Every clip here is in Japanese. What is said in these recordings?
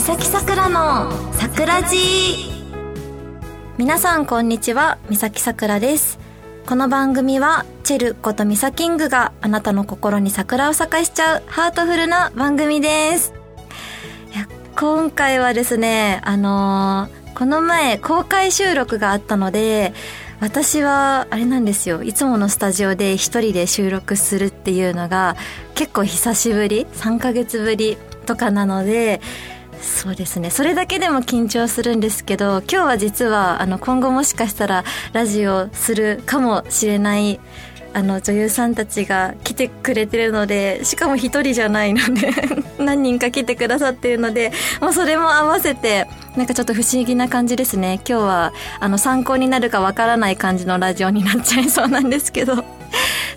三崎さくらの桜寺。皆さんこんにちは三崎さくらです。この番組はチェルことミサキングがあなたの心に桜を咲かしちゃうハートフルな番組です。いや今回はですねあのー、この前公開収録があったので私はあれなんですよ。いつものスタジオで一人で収録するっていうのが結構久しぶり3ヶ月ぶりとかなのでそうですね。それだけでも緊張するんですけど今日は実はあの今後もしかしたらラジオするかもしれないあの女優さんたちが来てくれてるのでしかも一人じゃないので 何人か来てくださってるのでもうそれも合わせてなんかちょっと不思議な感じですね。今日はあの参考になるかわからない感じのラジオになっちゃいそうなんですけど。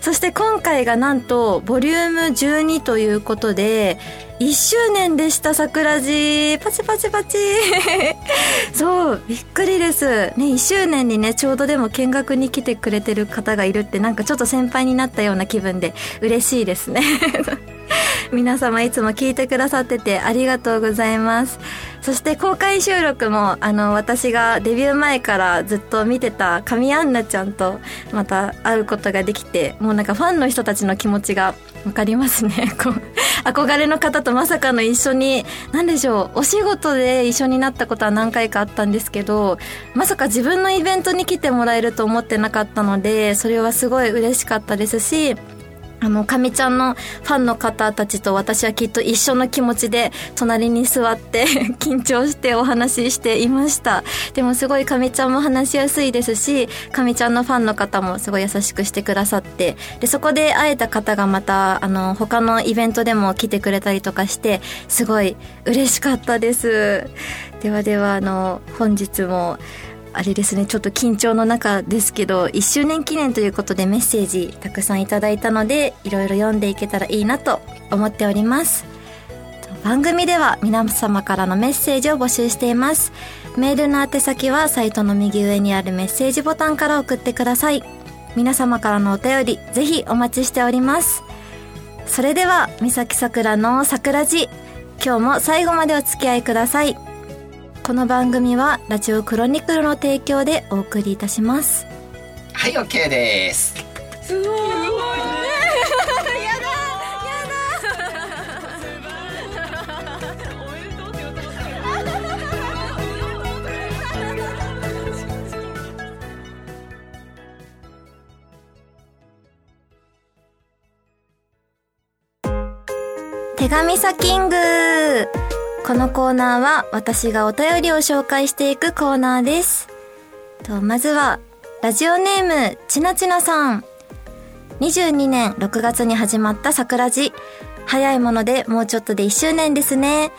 そして今回がなんとボリューム12ということで1周年でした桜地。パチパチパチ。そうびっくりです。ね1周年にねちょうどでも見学に来てくれてる方がいるってなんかちょっと先輩になったような気分で嬉しいですね。皆様いつも聞いてくださっててありがとうございます。そして公開収録もあの私がデビュー前からずっと見てた神アンナちゃんとまた会うことができてもうなんかファンの人たちの気持ちが分かりますね。こう憧れの方とまさかの一緒に何でしょうお仕事で一緒になったことは何回かあったんですけどまさか自分のイベントに来てもらえると思ってなかったのでそれはすごい嬉しかったですしあの、かみちゃんのファンの方たちと私はきっと一緒の気持ちで隣に座って 緊張してお話ししていました。でもすごいかみちゃんも話しやすいですし、かみちゃんのファンの方もすごい優しくしてくださって、で、そこで会えた方がまた、あの、他のイベントでも来てくれたりとかして、すごい嬉しかったです。ではでは、あの、本日も、あれですねちょっと緊張の中ですけど1周年記念ということでメッセージたくさんいただいたのでいろいろ読んでいけたらいいなと思っております。番組では皆様からのメッセージを募集しています。メールの宛先はサイトの右上にあるメッセージボタンから送ってください。皆様からのお便りぜひお待ちしております。それでは三崎さくらの桜地今日も最後までお付き合いください。この番組はラジオクロニクルの提供でお送りいたします。はい OK です。すごい。手紙サキングこのコーナーは私がお便りを紹介していくコーナーです。とまずは、ラジオネーム、ちなちなさん。22年6月に始まった桜地。早いものでもうちょっとで1周年ですね。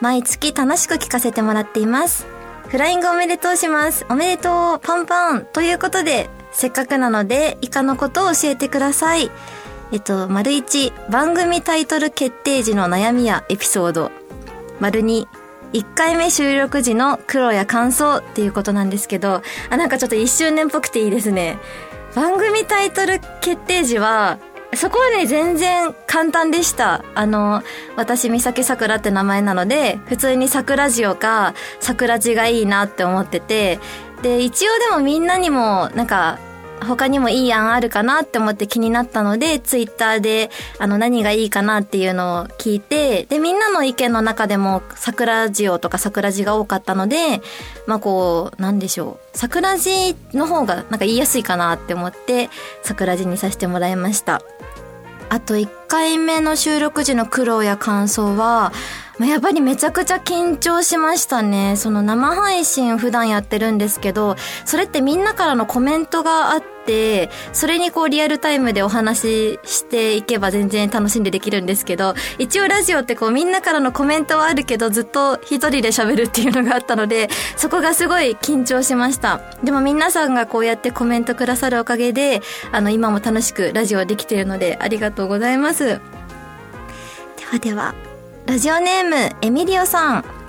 毎月楽しく聞かせてもらっています。フライングおめでとうします。おめでとう、パンパン。ということで、せっかくなので、以下のことを教えてください。えっと、丸一、番組タイトル決定時の悩みやエピソード。丸2、1回目収録時の苦労や感想っていうことなんですけど、あ、なんかちょっと1周年っぽくていいですね。番組タイトル決定時は、そこはね、全然簡単でした。あの、私、三崎桜って名前なので、普通に桜ジオか桜地がいいなって思ってて、で、一応でもみんなにも、なんか、他にもいい案あるかなって思って気になったので、ツイッターで、あの、何がいいかなっていうのを聞いて、で、みんなの意見の中でも、桜塩とか桜地が多かったので、まあこう、なんでしょう。桜地の方がなんか言いやすいかなって思って、桜地にさせてもらいました。あと回目の収録時の苦労や感想は、やっぱりめちゃくちゃ緊張しましたね。その生配信普段やってるんですけど、それってみんなからのコメントがあって、それにこうリアルタイムでお話ししていけば全然楽しんでできるんですけど、一応ラジオってこうみんなからのコメントはあるけど、ずっと一人で喋るっていうのがあったので、そこがすごい緊張しました。でも皆さんがこうやってコメントくださるおかげで、あの今も楽しくラジオできているのでありがとうございます。ではでは。ラジオネーム、エミリオさん。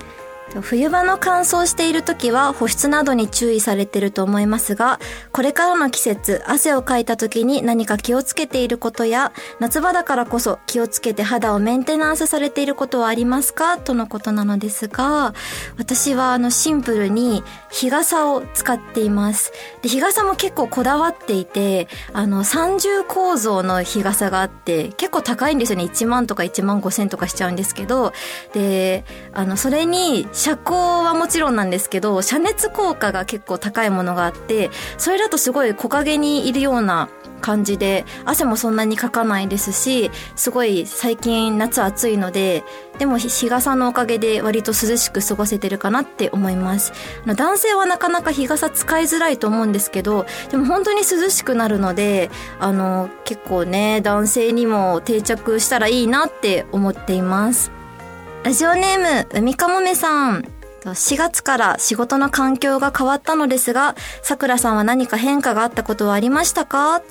冬場の乾燥している時は保湿などに注意されていると思いますが、これからの季節、汗をかいた時に何か気をつけていることや、夏場だからこそ気をつけて肌をメンテナンスされていることはありますか？とのことなのですが、私はあのシンプルに日傘を使っています。で、日傘も結構こだわっていて、あの三重構造の日傘があって、結構高いんですよね。1万とか1万5千とかしちゃうんですけど、で、あの、それに遮光はもちろんなんですけど、遮熱効果が結構高いものがあって、それだとすごい木陰にいるような感じで、汗もそんなにかかないですし、すごい最近夏暑いので、でも日傘のおかげで割と涼しく過ごせてるかなって思います。男性はなかなか日傘使いづらいと思うんですけど、でも本当に涼しくなるので、あの、結構ね、男性にも定着したらいいなって思っています。ラジオネーム、海かもめさん。4月から仕事の環境が変わったのですが、さくらさんは何か変化があったことはありましたか？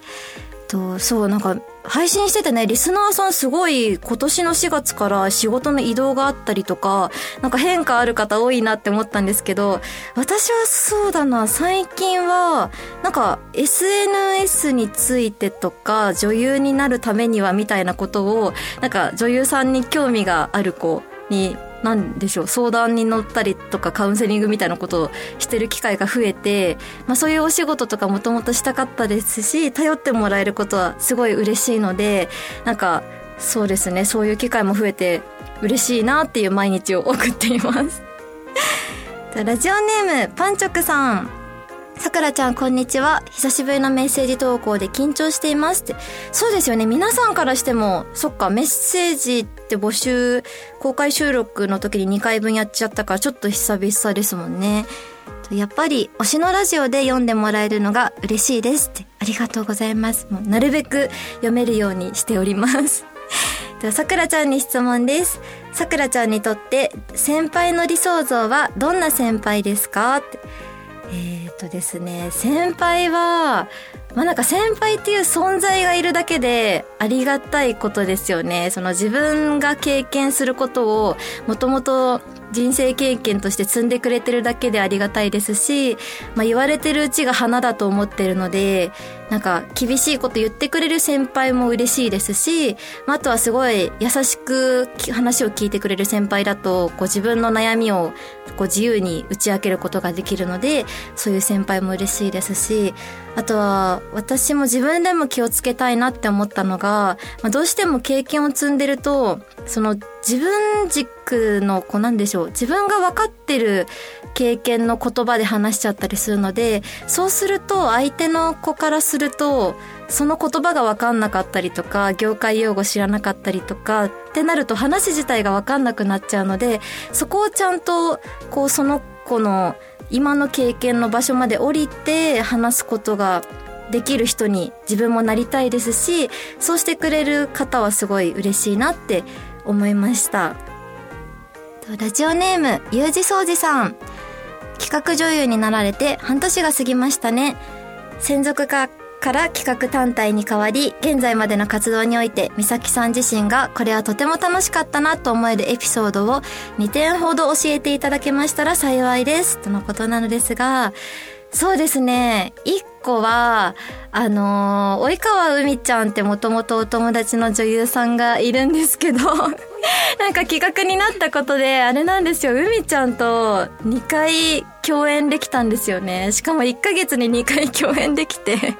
と、そう、なんか、配信しててね、リスナーさんすごい今年の4月から仕事の移動があったりとか、なんか変化ある方多いなって思ったんですけど、私はそうだな、最近は、なんか SNS についてとか、女優になるためにはみたいなことを、なんか女優さんに興味がある子になんでしょう相談に乗ったりとかカウンセリングみたいなことをしてる機会が増えて、まあ、そういうお仕事とかもともとしたかったですし頼ってもらえることはすごい嬉しいのでなんかそうですねそういう機会も増えて嬉しいなっていう毎日を送っています ラジオネームパンチョクさんさくらちゃん、こんにちは。久しぶりのメッセージ投稿で緊張していますって。そうですよね。皆さんからしても、そっか、メッセージっ募集、公開収録の時に2回分やっちゃったから、ちょっと久々ですもんね。やっぱり、推しのラジオで読んでもらえるのが嬉しいですって。ありがとうございます。もうなるべく読めるようにしております。では、さくらちゃんに質問です。さくらちゃんにとって、先輩の理想像はどんな先輩ですか？って。えっ、とですね、先輩は、まあなんか先輩っていう存在がいるだけでありがたいことですよね。その自分が経験することをもともと人生経験として積んでくれてるだけでありがたいですし、まあ言われてるうちが花だと思ってるので、なんか厳しいこと言ってくれる先輩も嬉しいですし、まあ、あとはすごい優しく話を聞いてくれる先輩だと、こう自分の悩みをこう自由に打ち明けることができるので、そういう先輩も嬉しいですし、あとは私も自分でも気をつけたいなって思ったのが、まあ、どうしても経験を積んでると、その自分軸のこうなんでしょう。自分が分かってる経験の言葉で話しちゃったりするのでそうすると相手の子からするとその言葉が分かんなかったりとか業界用語知らなかったりとかってなると話自体が分かんなくなっちゃうのでそこをちゃんとこうその子の今の経験の場所まで降りて話すことができる人に自分もなりたいですしそうしてくれる方はすごい嬉しいなって思いました。ラジオネームゆうじそうじさん。企画女優になられて半年が過ぎましたね。専属化から企画単体に変わり現在までの活動において美咲さん自身がこれはとても楽しかったなと思えるエピソードを2点ほど教えていただけましたら幸いです。とのことなのですがそうですね。一個は、あのー、及川海ちゃんってもともとお友達の女優さんがいるんですけど なんか企画になったことで、あれなんですよ、海ちゃんと2回共演できたんですよね。しかも1ヶ月に2回共演できて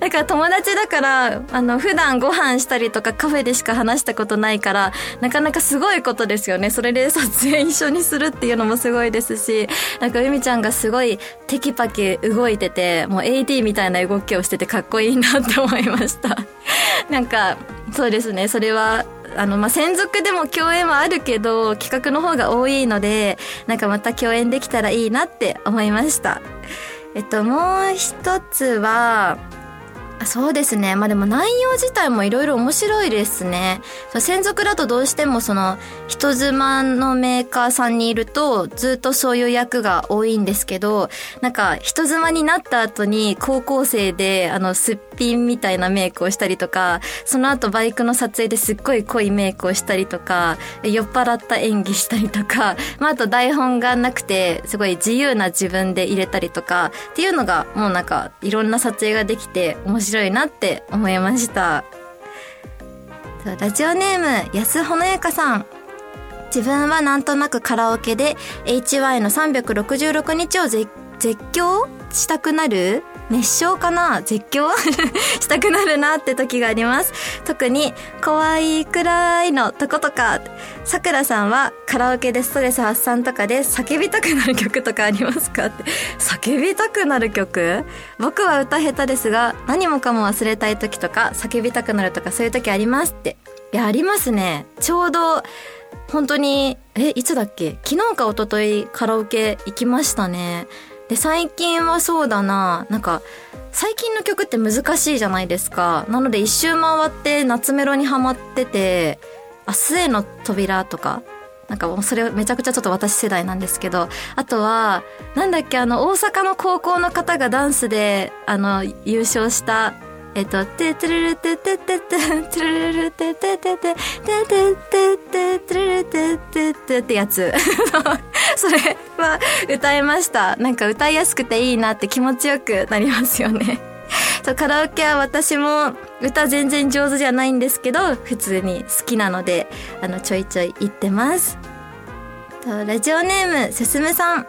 だから友達だから、あの、普段ご飯したりとかカフェでしか話したことないから、なかなかすごいことですよね。それで撮影一緒にするっていうのもすごいですし、なんかゆみちゃんがすごいテキパキ動いてて、もう AD みたいな動きをしててかっこいいなって思いました。なんか、そうですね、それは、あの、まあ、専属でも共演はあるけど、企画の方が多いので、なんかまた共演できたらいいなって思いました。えっと、もう一つは、そうですね。まあでも内容自体もいろいろ面白いですね。専属だとどうしてもその人妻のメーカーさんにいるとずっとそういう役が多いんですけど、なんか人妻になった後に高校生であのすっぴんみたいなメイクをしたりとか、その後バイクの撮影ですっごい濃いメイクをしたりとか、酔っ払った演技したりとか、まああと台本がなくてすごい自由な自分で入れたりとかっていうのがもうなんかいろんな撮影ができて面白い白いなって思いました。ラジオネーム安ほのやかさん。自分はなんとなくカラオケで HY の366日を絶叫したくなる？熱唱かな？絶叫？したくなるなって時があります。特に、怖いくらいのとことか、さくらさんはカラオケでストレス発散とかで叫びたくなる曲とかありますかって。叫びたくなる曲？僕は歌下手ですが、何もかも忘れたい時とか、叫びたくなるとかそういう時ありますって。いや、ありますね。ちょうど、本当に、え、いつだっけ？昨日か一昨日カラオケ行きましたね。で、最近はそうだな、なんか、最近の曲って難しいじゃないですか。なので一周回って夏メロにハマってて、明日への扉とか、なんかもうそれめちゃくちゃちょっと私世代なんですけど、あとは、なんだっけ、あの、大阪の高校の方がダンスで、あの、優勝したえっと、ててるるてててて、てるるるてててて、てててて、てるるてててってやつ。それは歌いました。なんか歌いやすくていいなって気持ちよくなりますよね。そうカラオケは私も歌全然上手じゃないんですけど、普通に好きなので、あの、ちょいちょい言ってます。ラジオネーム、すすむさん。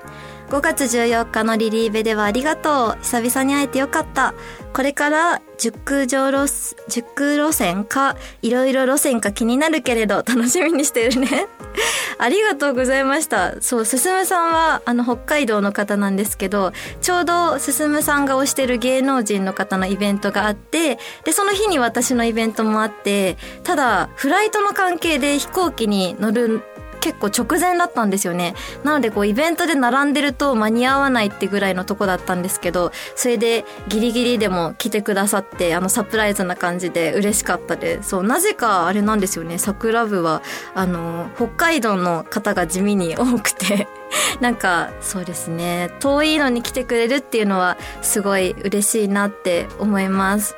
5月14日のリリーベではありがとう。久々に会えてよかった。これから熟女路、熟路線か、いろいろ路線か気になるけれど、楽しみにしてるね。ありがとうございました。そう、すすむさんは、あの、北海道の方なんですけど、ちょうど、すすむさんが推してる芸能人の方のイベントがあって、で、その日に私のイベントもあって、ただ、フライトの関係で飛行機に乗る結構直前だったんですよね。なのでこうイベントで並んでると間に合わないってぐらいのとこだったんですけど、それでギリギリでも来てくださって、あのサプライズな感じで嬉しかったです。そう、なぜかあれなんですよね、桜部は、あの、北海道の方が地味に多くて なんかそうですね、遠いのに来てくれるっていうのはすごい嬉しいなって思います。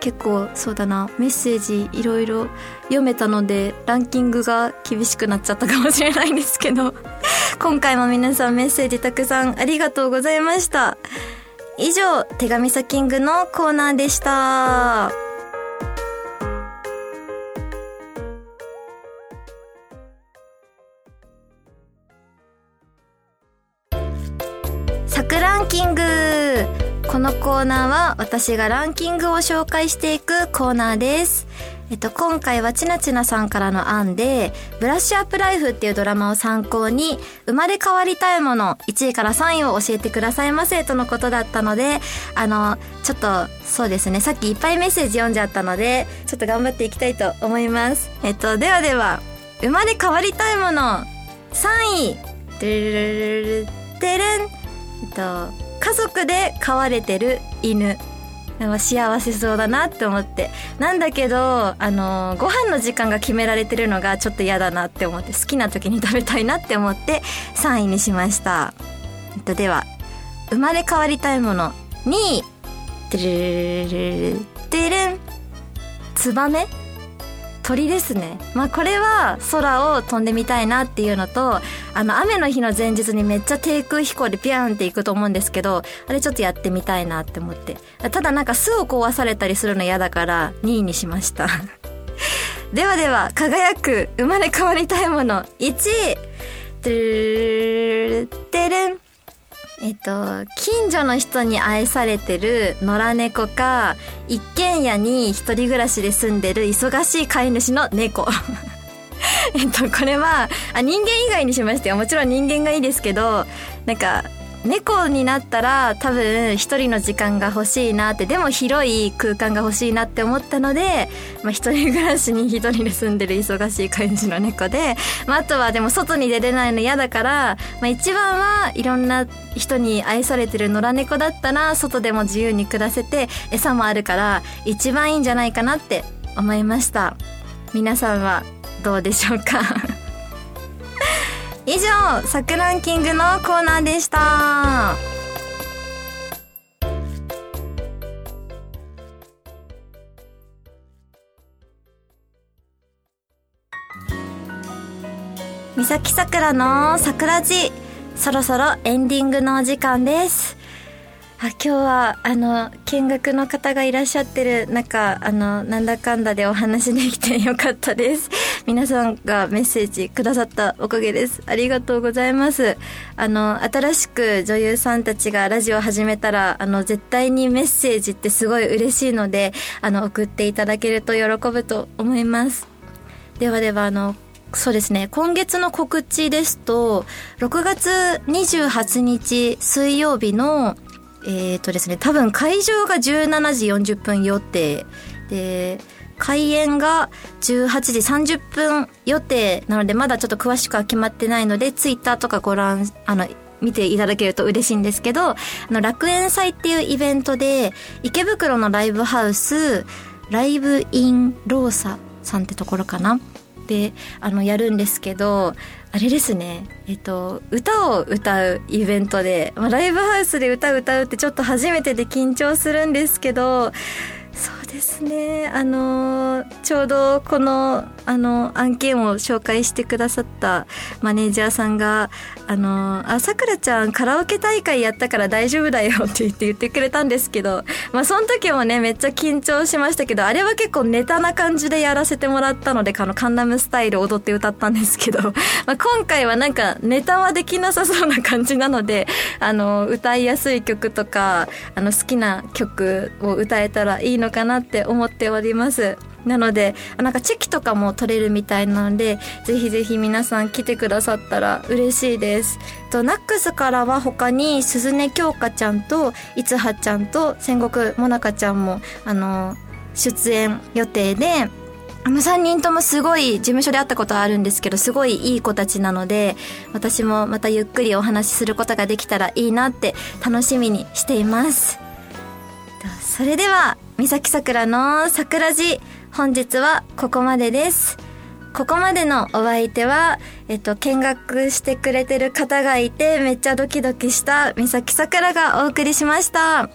結構そうだな。メッセージいろいろ読めたのでランキングが厳しくなっちゃったかもしれないんですけど。今回も皆さんメッセージたくさんありがとうございました。以上手紙サキングのコーナーでした。サクランキング。このコーナーは私がランキングを紹介していくコーナーです。えっと、今回はちなちなさんからの案で、ブラッシュアップライフっていうドラマを参考に、生まれ変わりたいもの、1位から3位を教えてくださいませとのことだったので、あの、ちょっと、そうですね、さっきいっぱいメッセージ読んじゃったので、ちょっと頑張っていきたいと思います。えっと、ではでは、生まれ変わりたいもの、3位、てるるるるてるん、えっと、家族で飼われてる犬。幸せそうだなって思って。なんだけどあのご飯の時間が決められてるのがちょっと嫌だなって思って好きな時に食べたいなって思って3位にしました、えっと、では生まれ変わりたいもの。2位。てるるるてるんツバメ。鳥ですね。まあこれは空を飛んでみたいなっていうのと、あの雨の日の前日にめっちゃ低空飛行でピャンって行くと思うんですけど、あれちょっとやってみたいなって思って。ただなんか巣を壊されたりするの嫌だから2位にしました。ではでは、輝く生まれ変わりたいもの1位。てるてるん。えっと、近所の人に愛されてる野良猫か、一軒家に一人暮らしで住んでる忙しい飼い主の猫。えっと、これはあ、人間以外にしましては。もちろん人間がいいですけど、なんか、猫になったら多分一人の時間が欲しいなってでも広い空間が欲しいなって思ったので、まあ、一人暮らしに一人で住んでる忙しい感じの猫で、まあ、あとはでも外に出れないの嫌だから、まあ、一番はいろんな人に愛されてる野良猫だったら外でも自由に暮らせて餌もあるから一番いいんじゃないかなって思いました。皆さんはどうでしょうか？以上、サクランキングのコーナーでした。三崎さくらの桜地そろそろエンディングのお時間ですあ今日はあの見学の方がいらっしゃってる中あのなんだかんだでお話できてよかったです皆さんがメッセージくださったおかげです。ありがとうございます。あの新しく女優さんたちがラジオ始めたらあの絶対にメッセージってすごい嬉しいのであの送っていただけると喜ぶと思います。ではではあのそうですね。今月の告知ですと、6月28日水曜日のえっ、ー、とですね、多分会場が17時40分予定。で、開演が18時30分予定なので、まだちょっと詳しくは決まってないので、ツイッターとかご覧、あの、見ていただけると嬉しいんですけど、あの、楽園祭っていうイベントで、池袋のライブハウス、ライブインローサさんってところかな？で、あの、やるんですけど、あれですね、えっと、歌を歌うイベントで、まあ、ライブハウスで歌を歌うってちょっと初めてで緊張するんですけど、そうですね。あの、ちょうどこの、あの、案件を紹介してくださったマネージャーさんが、あの、あ、さくらちゃんカラオケ大会やったから大丈夫だよって言って言ってくれたんですけど、まあその時もね、めっちゃ緊張しましたけど、あれは結構ネタな感じでやらせてもらったので、あの、カンナムスタイル踊って歌ったんですけど、まあ今回はなんかネタはできなさそうな感じなので、あの、歌いやすい曲とか、あの、好きな曲を歌えたらいいのかなって思っております。なので、なんかチェキとかも取れるみたいなので、ぜひぜひ皆さん来てくださったら嬉しいです。と、ナックスからは他に、鈴音京香ちゃんと、いつはちゃんと、戦国もなかちゃんも、あの、出演予定で、あの3人ともすごい事務所で会ったことはあるんですけど、すごいいい子たちなので、私もまたゆっくりお話しすることができたらいいなって楽しみにしています。それでは、三崎桜の桜地、本日はここまでです。ここまでのお相手は、えっと、見学してくれてる方がいて、めっちゃドキドキした三崎桜がお送りしました。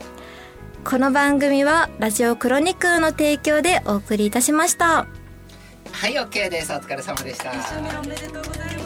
この番組は、ラジオクロニクルの提供でお送りいたしました。はい、OK です。お疲れ様でした。一緒におめでとうございます。